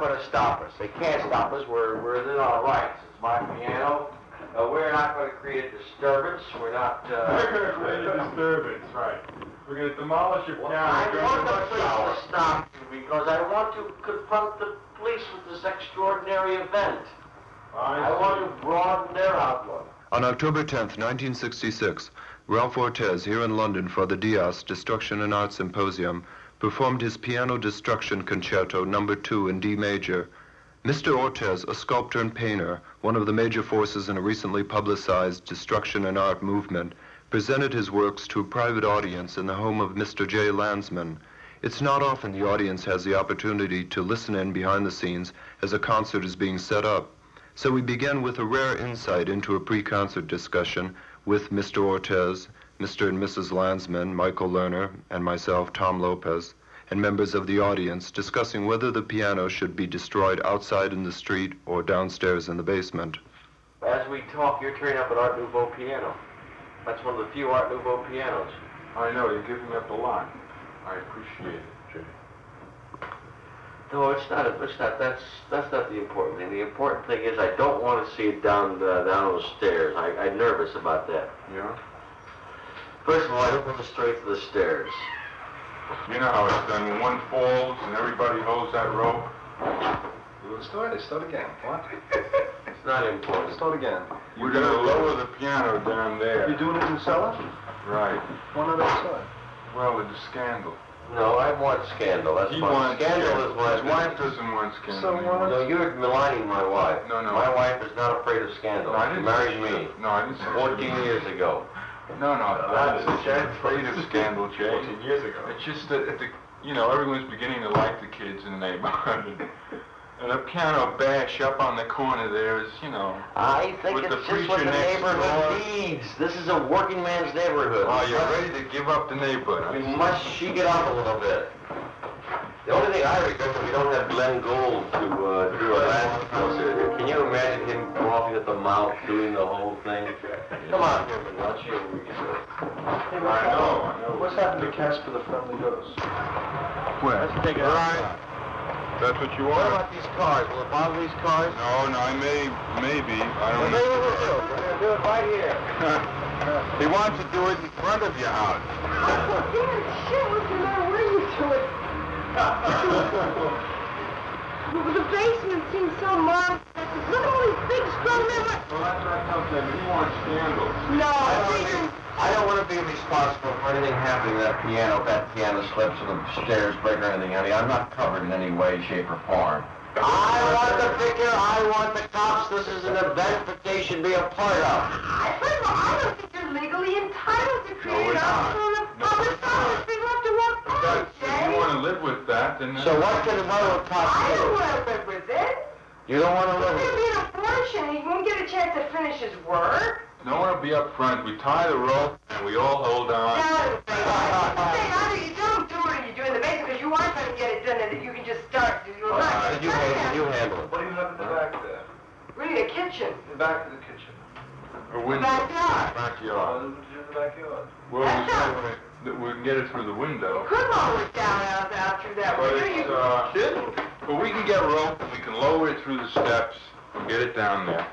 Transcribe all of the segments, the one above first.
Police are not going to stop us. They can't stop us. We're, we're within our rights. It's my piano. Uh, we're not going to create a disturbance. We're not. We're going to Uh, create a disturbance, right. We're going to demolish your piano. I during want the police hour. to stop you because I want to confront the police with this extraordinary event. I want to broaden their outlook. On October 10th, 1966, Ralph Ortiz, here in London for the DIAS Destruction and Art Symposium, performed his Piano Destruction Concerto Number 2 in D major. Mr. Ortiz, a sculptor and painter, one of the major forces in a recently publicized destruction and art movement, presented his works to a private audience in the home of Mr. J. Landesman. It's not often the audience has the opportunity to listen in behind the scenes as a concert is being set up. So we begin with a rare insight into a pre-concert discussion with Mr. Ortiz, Mr. and Mrs. Landesman, Michael Lerner, and myself, Tom Lopez, and members of the audience discussing whether the piano should be destroyed outside in the street or downstairs in the basement. As we talk, you're turning up an Art Nouveau piano. That's one of the few Art Nouveau pianos. I know, you're giving up a lot. I appreciate it, Jay. No, it's not. It's not. That's that's not the important thing. The important thing is I don't want to see it down uh, down those stairs. I, I'm nervous about that. Yeah? First of all, I don't want to stray to the stairs. You know how it's done. When one falls and everybody holds that rope. Start, start again. What? It's not important. Start again. We're going to lower the piano down there. You're doing it in the cellar? Right. Why not outside? Well, it's a scandal. No, I want scandal. That's He fine. wants Scandal is what His wife doesn't want scandal. So anymore. what? No, you're maligning my wife. No, no. My wife is not afraid of scandal. No, I didn't married me No, I didn't 14 years ago. No, no. That's I'm Jay. afraid of scandal, Jay. 14 years ago. It's just that, at the, you know, everyone's beginning to like the kids in the neighborhood. And a piano bash up on the corner there is, you know. I think With it's the just preacher what the next door. neighborhood needs. This is a working man's neighborhood. Oh, you're ready to give up the neighborhood. We huh? must shake it up a little bit. The only thing I regret is we don't have Glenn Gould to uh, do our last concert. Can you imagine him coughing at the mouth, doing the whole thing? Come on, Herman, let's see what we can do. I know, I know. What's happened to Casper the Friendly Ghost? Where? Let's take it All right. That's what you What about these cars? Will it bother these cars? No, no, I may, maybe. I don't maybe know. we'll do it. We're going to do it right here. he wants to do it in front of your house. Oh, damn shit, what's the matter with you to it? Well, the basement seems so monstrous. Look at all these big strong men. Well, that's what I told him. He wants scandal. No, I don't, think, I don't want to be responsible for anything happening to that piano, if that piano slips or the stairs break or anything, honey. I'm not covered in any way, shape, or form. I want the figure, I want the cops. This is an event that they should be a part of. I, first of all, I don't think you're legally entitled to create we're a not. the No, public we're not. property. People have to walk If by, that's- if you want to live with that, then... So what can the railroad cops I don't do? want to live with it. You don't want to It's live going to with be an abortion. He won't get a chance to finish his work. No one will be up front. We tie the rope, and we all hold on. Now, say either you don't do it or you do it in the basement because you aren't going to get it done and you can just start. You're All not. right, you, handle, you handle it. What do you have in the back there? Really, a kitchen. In the back of the kitchen. A window. Backyard. Backyard. Oh, what do you in the backyard? Well, we say that we can get it through the window. Could lower it down out, out through that But window. it's, You- uh... But we can get rope, and we can can lower it through the steps and get it down there.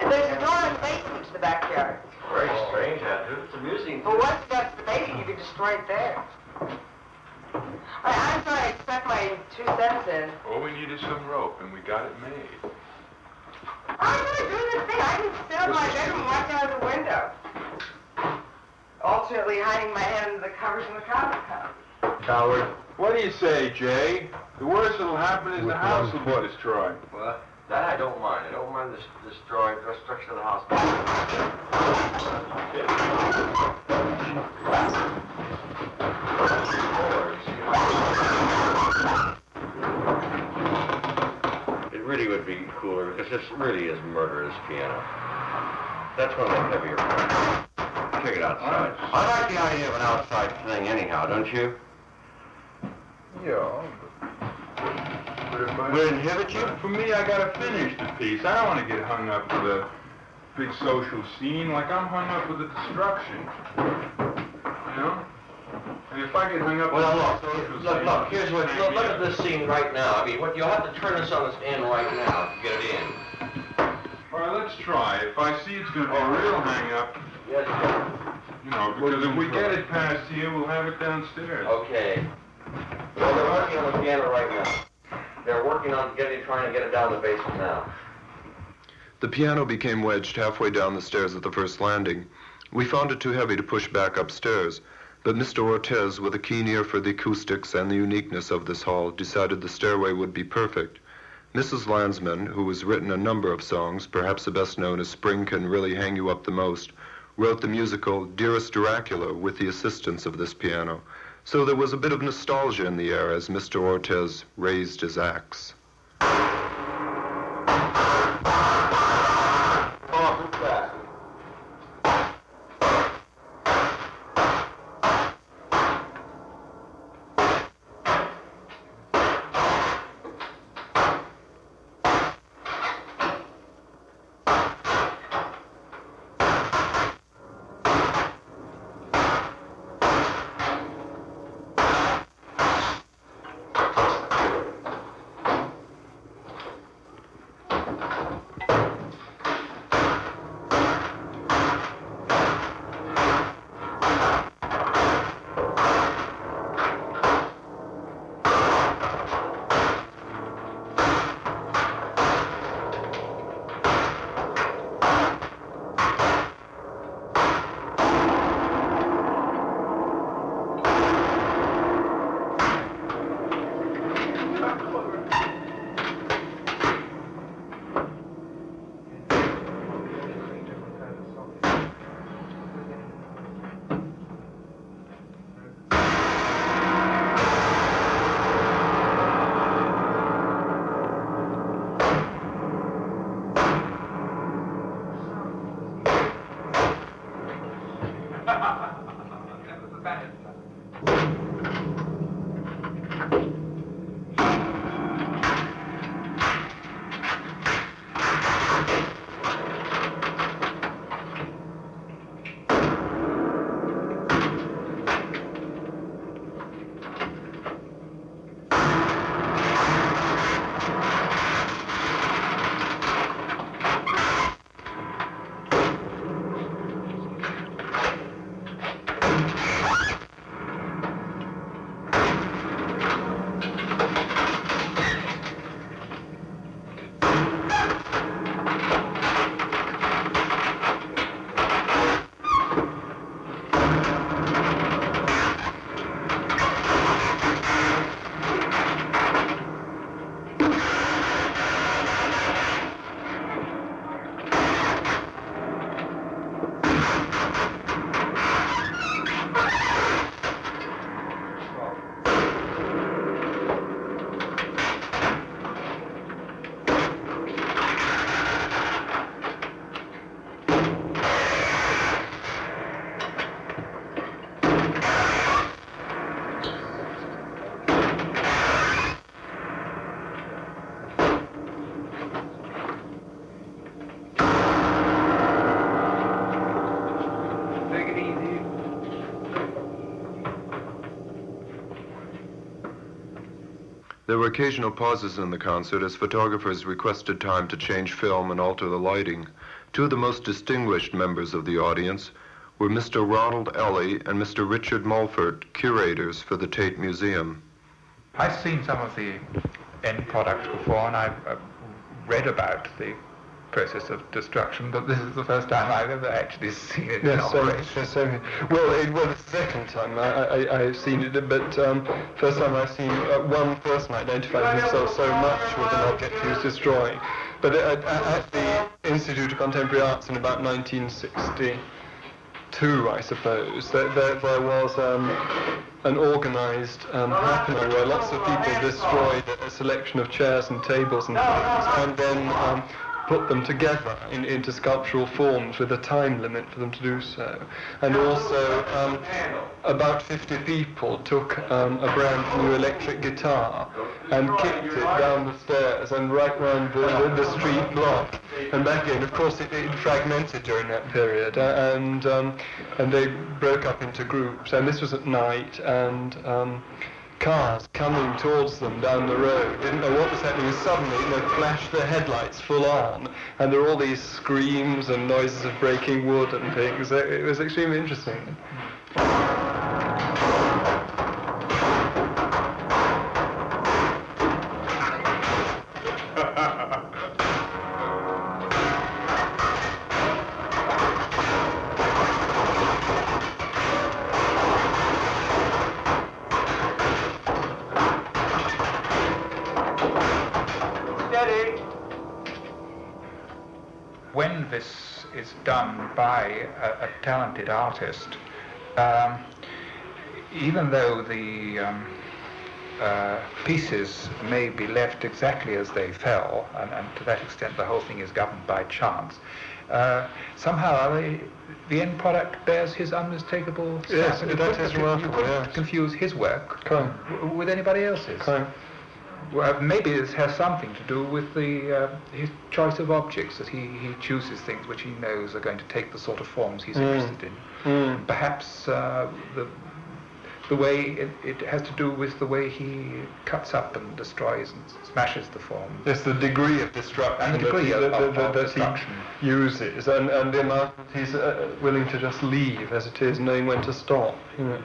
There's a door in the basement to the backyard. Very strange, Andrew. It's amusing. Well, once it the basement, you could destroy it there. I, I'm sorry, I stuck my two cents in. All we need is some rope, and we got it made. I'm gonna do this thing. I can sit up in my bedroom and watch out of the window. Alternately hiding my head under the covers in the coffee cup. Coward. What do you say, Jay? The worst that'll happen is the house will be destroyed. Well, that I don't mind. I don't mind this destroying destruction of the house. It really would be cooler because this really is murder, this piano. That's one of the heavier parts. It outside. I like the idea of an outside thing anyhow, don't you? Yeah. But if I... Would it inhibit you? For me, I gotta finish the piece. I don't want to get hung up with a big social scene like I'm hung up with the destruction. You know? And if I get hung up Well, with look, look, scene... look, here's what, look, look at this scene right now. I mean, what, you'll have to turn this on its end right now to get it in. All right, let's try. If I see it's gonna be a real hang up, Yes, you know, because if we get it past here, we'll have it downstairs. Okay. Well, they're working on the piano right now. They're working on getting, trying to get it down the basement now. The piano became wedged halfway down the stairs at the first landing. We found it too heavy to push back upstairs, but Mr. Ortiz, with a keen ear for the acoustics and the uniqueness of this hall, decided the stairway would be perfect. Mrs. Landesman, who has written a number of songs, perhaps the best known as Spring Can Really Hang You Up the Most, wrote the musical Dearest Dracula with the assistance of this piano. So there was a bit of nostalgia in the air as Mr. Ortiz raised his axe. There were occasional pauses in the concert as photographers requested time to change film and alter the lighting. Two of the most distinguished members of the audience were Mr. Ronald Alley and Mr. Richard Mulford, curators for the Tate Museum. I've seen some of the end products before, and I've uh, read about the process of destruction, but this is the first time I've ever actually seen it Yes, same, operation. same here. Well, it was the second time I, I, I've seen it, but um, first time I've seen uh, one person identified himself so much with an object he was destroying. But at, at, at the Institute of Contemporary Arts in about 1962, I suppose, there, there, there was um, an organised um, happening where lots of people destroyed a selection of chairs and tables and things, and then um, put them together in, into sculptural forms with a time limit for them to do so. And also, um, about 50 people took um, a brand new electric guitar and kicked it down the stairs and right round the, the, the street block and back again. Of course, it, it fragmented during that period, uh, and um, and they broke up into groups. And this was at night, and um, cars coming towards them down the road didn't know what was happening. Suddenly, they flashed their headlights full on, and there were all these screams and noises of breaking wood and things. It, was extremely interesting. A, a talented artist, um, even though the um, uh, pieces may be left exactly as they fell, and, and to that extent the whole thing is governed by chance, uh, somehow they, the end product bears his unmistakable stamp. Yes, that couldn't- remarkable, You confuse his work Correct. with anybody else's. Correct. Well, maybe this has something to do with the uh, his choice of objects that he, he chooses things which he knows are going to take the sort of forms he's Mm. interested in. Mm. Perhaps uh, the the way it, it has to do with the way he cuts up and destroys and smashes the forms. Yes, the degree of destruction And the degree that, he- of- that, of- that, of that destruction. he uses, and, and the amount he's uh, willing to just leave as it is, knowing when to stop. You know.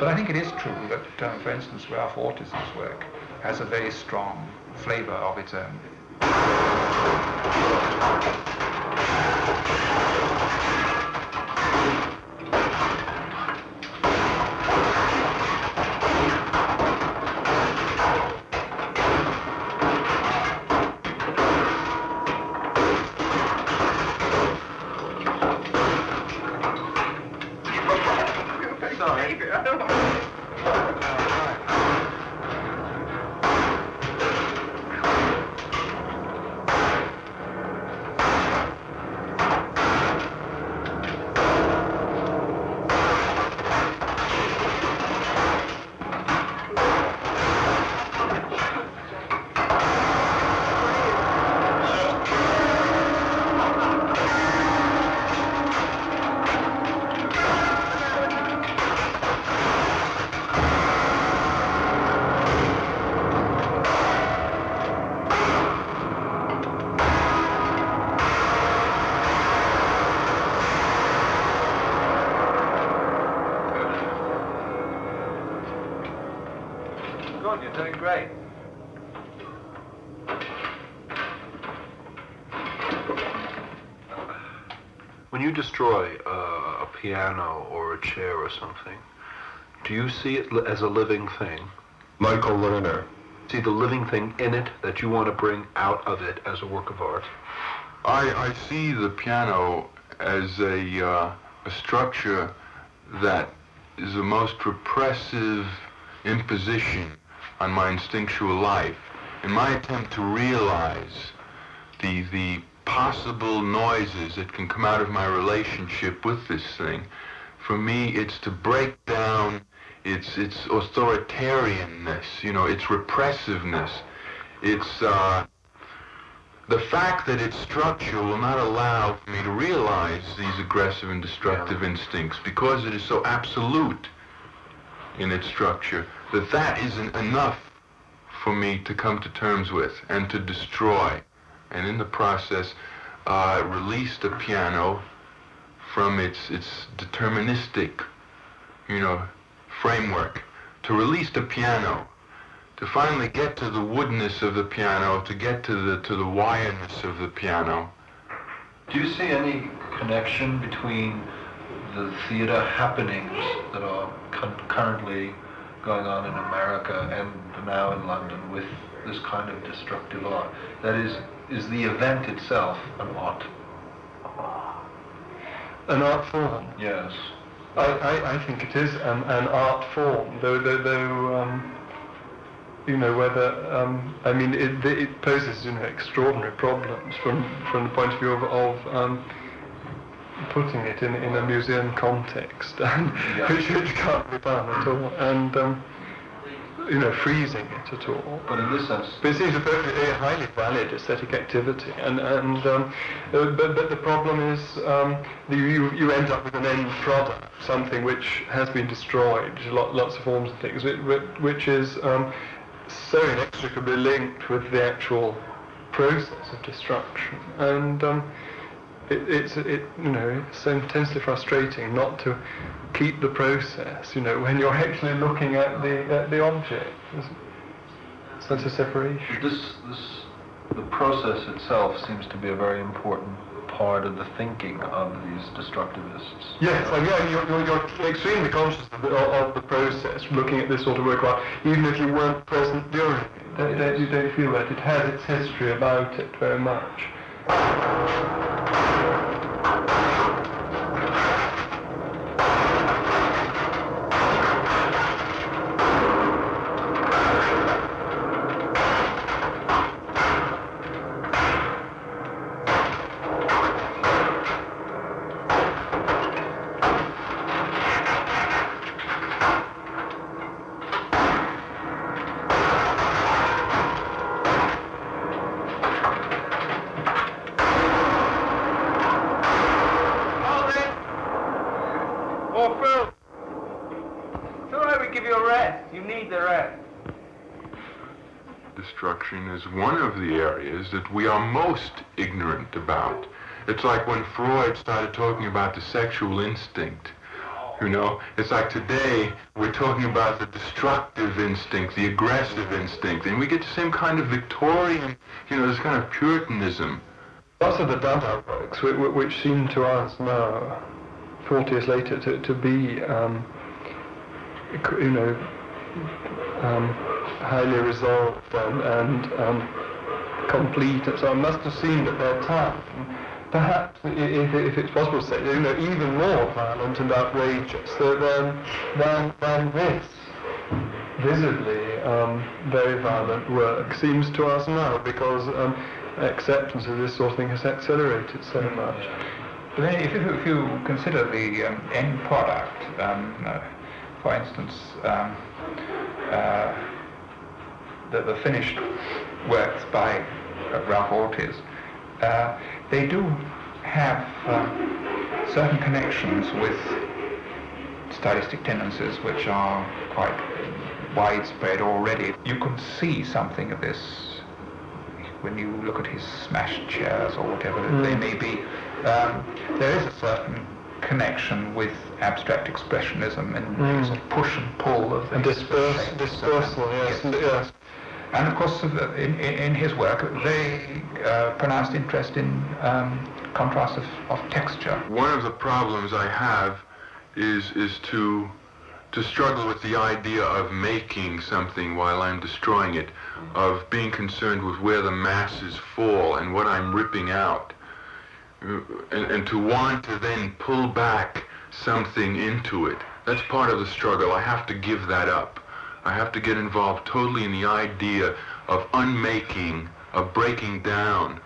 But I think it is true that, um, for instance, Ralph Ortiz's work has a very strong flavour of its own. You're doing great. When you destroy uh, a piano or a chair or something, do you see it as a living thing? Michael Lerner. See the living thing in it that you want to bring out of it as a work of art? I, I see the piano as a, uh, a structure that is the most repressive imposition on my instinctual life. In my attempt to realize the, the possible noises that can come out of my relationship with this thing, for me it's to break down its, its authoritarianness, you know, its repressiveness. It's, uh, the fact that its structure will not allow me to realize these aggressive and destructive instincts because it is so absolute in its structure that that isn't enough for me to come to terms with and to destroy. And in the process, uh, release the piano from its, its deterministic, you know, framework. To release the piano, to finally get to the woodness of the piano, to get to the, to the wireness of the piano. Do you see any connection between the theater happenings that are currently going on in America and now in London with this kind of destructive art? That is, is the event itself an art? An art form? Yes. I, I, I think it is an, an art form, though, though, though um, you know, whether, um, I mean, it, it poses, you know, extraordinary problems from, from the point of view of, of um, putting it in, in a museum context, and Yeah. which, which can't be done at all, and, um, you know, freezing it at all. But in this sense, But it seems a perfectly a highly valid aesthetic activity, and and um, uh, but but the problem is um, you you end up with an end product, something which has been destroyed, lot, lots of forms and things, which, which is um, so inextricably linked with the actual process of destruction, and um, it, it's it you know it's so intensely frustrating not to keep the process, you know, when you're actually looking at the at the object. There's such a separation. this, this, the process itself seems to be a very important part of the thinking of these destructivists. Yes, I mean, you're, you're, you're extremely conscious of the, of the process, looking at this sort of work, even if you weren't present during it. Don't, don't, you don't feel that it has its history about it very much. Hold it! Oh, Phil! It's all right, we give you a rest. You need the rest. Destruction is one of the areas that we are most ignorant about. It's like when Freud started talking about the sexual instinct. You know, it's like today we're talking about the destructive instinct, the aggressive instinct, and we get the same kind of Victorian, you know, this kind of Puritanism. Lots of the Dada works, which, seem to us now, 40 years later, to, to be, um, you know, um, highly resolved and, and um, complete, and so on, must have seemed at their time, perhaps, if, if it's possible to say, you know, even more violent and outrageous than, than, than this. Visibly um, very violent work seems to us now because um, acceptance of this sort of thing has accelerated so much. But then if you, if you consider the um, end product, um, uh, for instance, um, uh, the, the finished works by uh, Ralph Ortiz, uh, they do have um, certain connections with stylistic tendencies which are quite widespread already. You can see something of this when you look at his smashed chairs or whatever they may be. Um, there is a certain connection with abstract expressionism and Mm. sort of push and pull of the And disperse, shapes of dispersal, them. yes, yes. And of course, in, in, his work, very uh, pronounced interest in um, contrast of, of texture. One of the problems I have is is to to struggle with the idea of making something while I'm destroying it, of being concerned with where the masses fall and what I'm ripping out, Uh, and, and to want to then pull back something into it. That's part of the struggle. I have to give that up. I have to get involved totally in the idea of unmaking, of breaking down.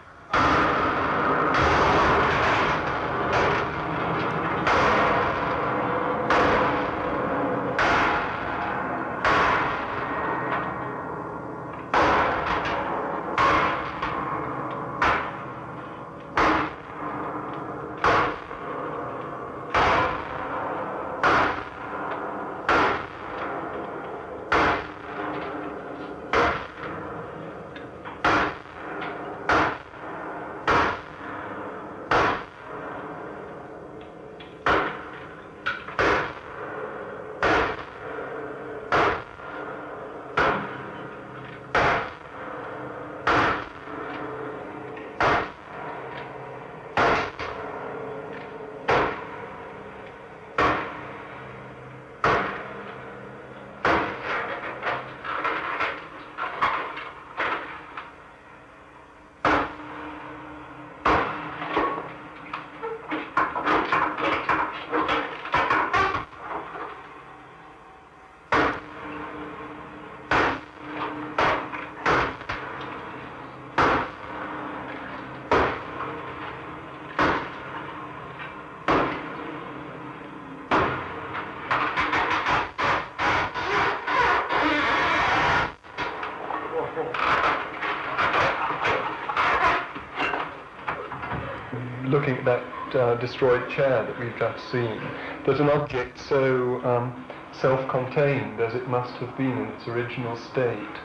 Looking at that uh, destroyed chair that we've just seen, that an object so um, self-contained as it must have been in its original state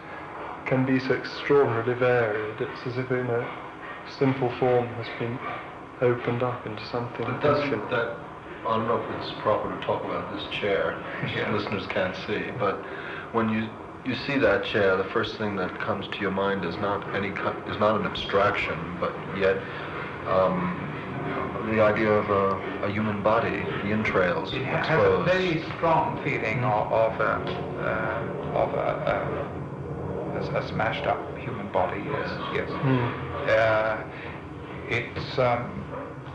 can be so extraordinarily varied. It's as if in a simple form has been opened up into something But doesn't that, I don't know if it's proper to talk about this chair, Yeah. listeners can't see, but when you, you see that chair, the first thing that comes to your mind is not any, is not an abstraction, but yet, um, the idea of a, a human body, the entrails It has a exposed. very strong feeling of, of a, uh, of a, a, a, a smashed up human body, yes, yes. Uh, it's, um,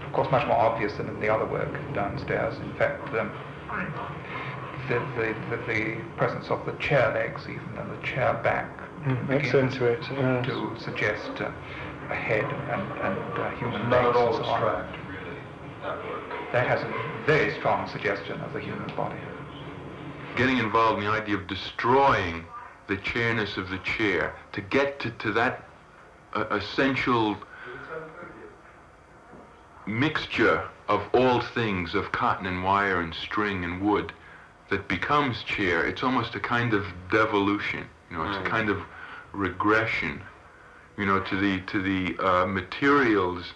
of course, much more obvious than in the other work downstairs. In fact, um, the, the, the, the presence of the chair legs, even and the chair back, Mm, begins accentuate, yes. to suggest uh, a head and, and uh, human Not legs at all abstract, that has a very strong suggestion of the human body. getting involved in the idea of destroying the chairness of the chair to get to, to that uh, essential mixture of all things of cotton and wire and string and wood that becomes chair it's almost a kind of devolution you know it's a kind of regression you know to the to the uh, materials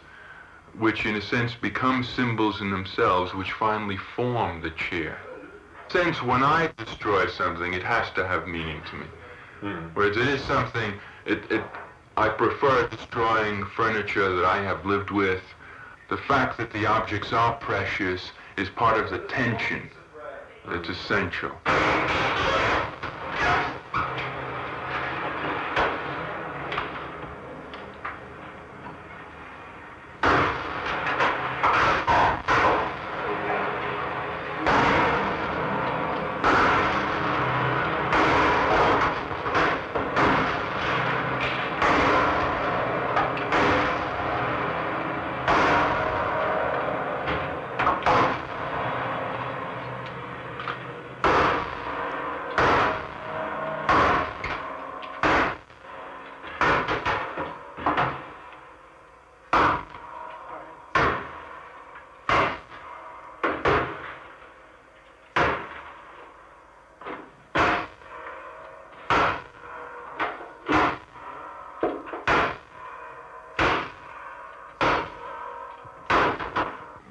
which in a sense become symbols in themselves which finally form the chair sense when I destroy something, it has to have meaning to me. Hmm. Whereas it is something, it, it, I prefer destroying furniture that I have lived with. The fact that the objects are precious is part of the tension that's essential.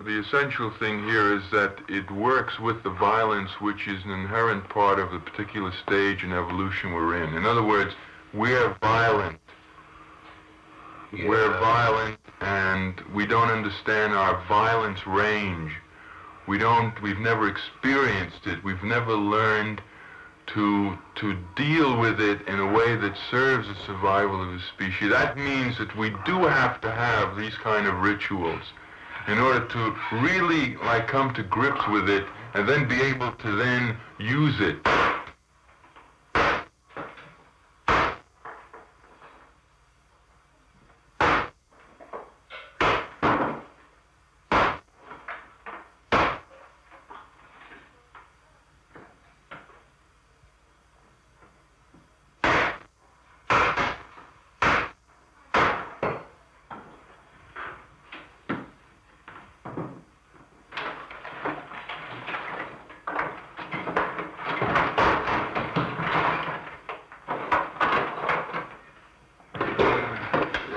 The essential thing here is that it works with the violence which is an inherent part of the particular stage and evolution we're in. In other words, we're violent. We're violent and we don't understand our violence range. We don't, we've never experienced it. We've never learned to, to deal with it in a way that serves the survival of the species. That means that we do have to have these kind of rituals in order to really like come to grips with it and then be able to then use it.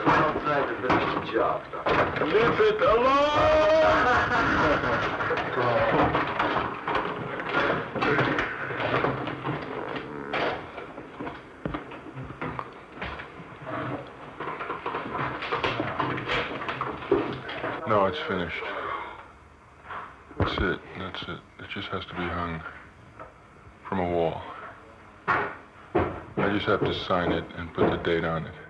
Well tried to finish the job, Doctor. Leave it alone! No, it's finished. That's it. That's it. It just has to be hung from a wall. I just have to sign it and put the date on it.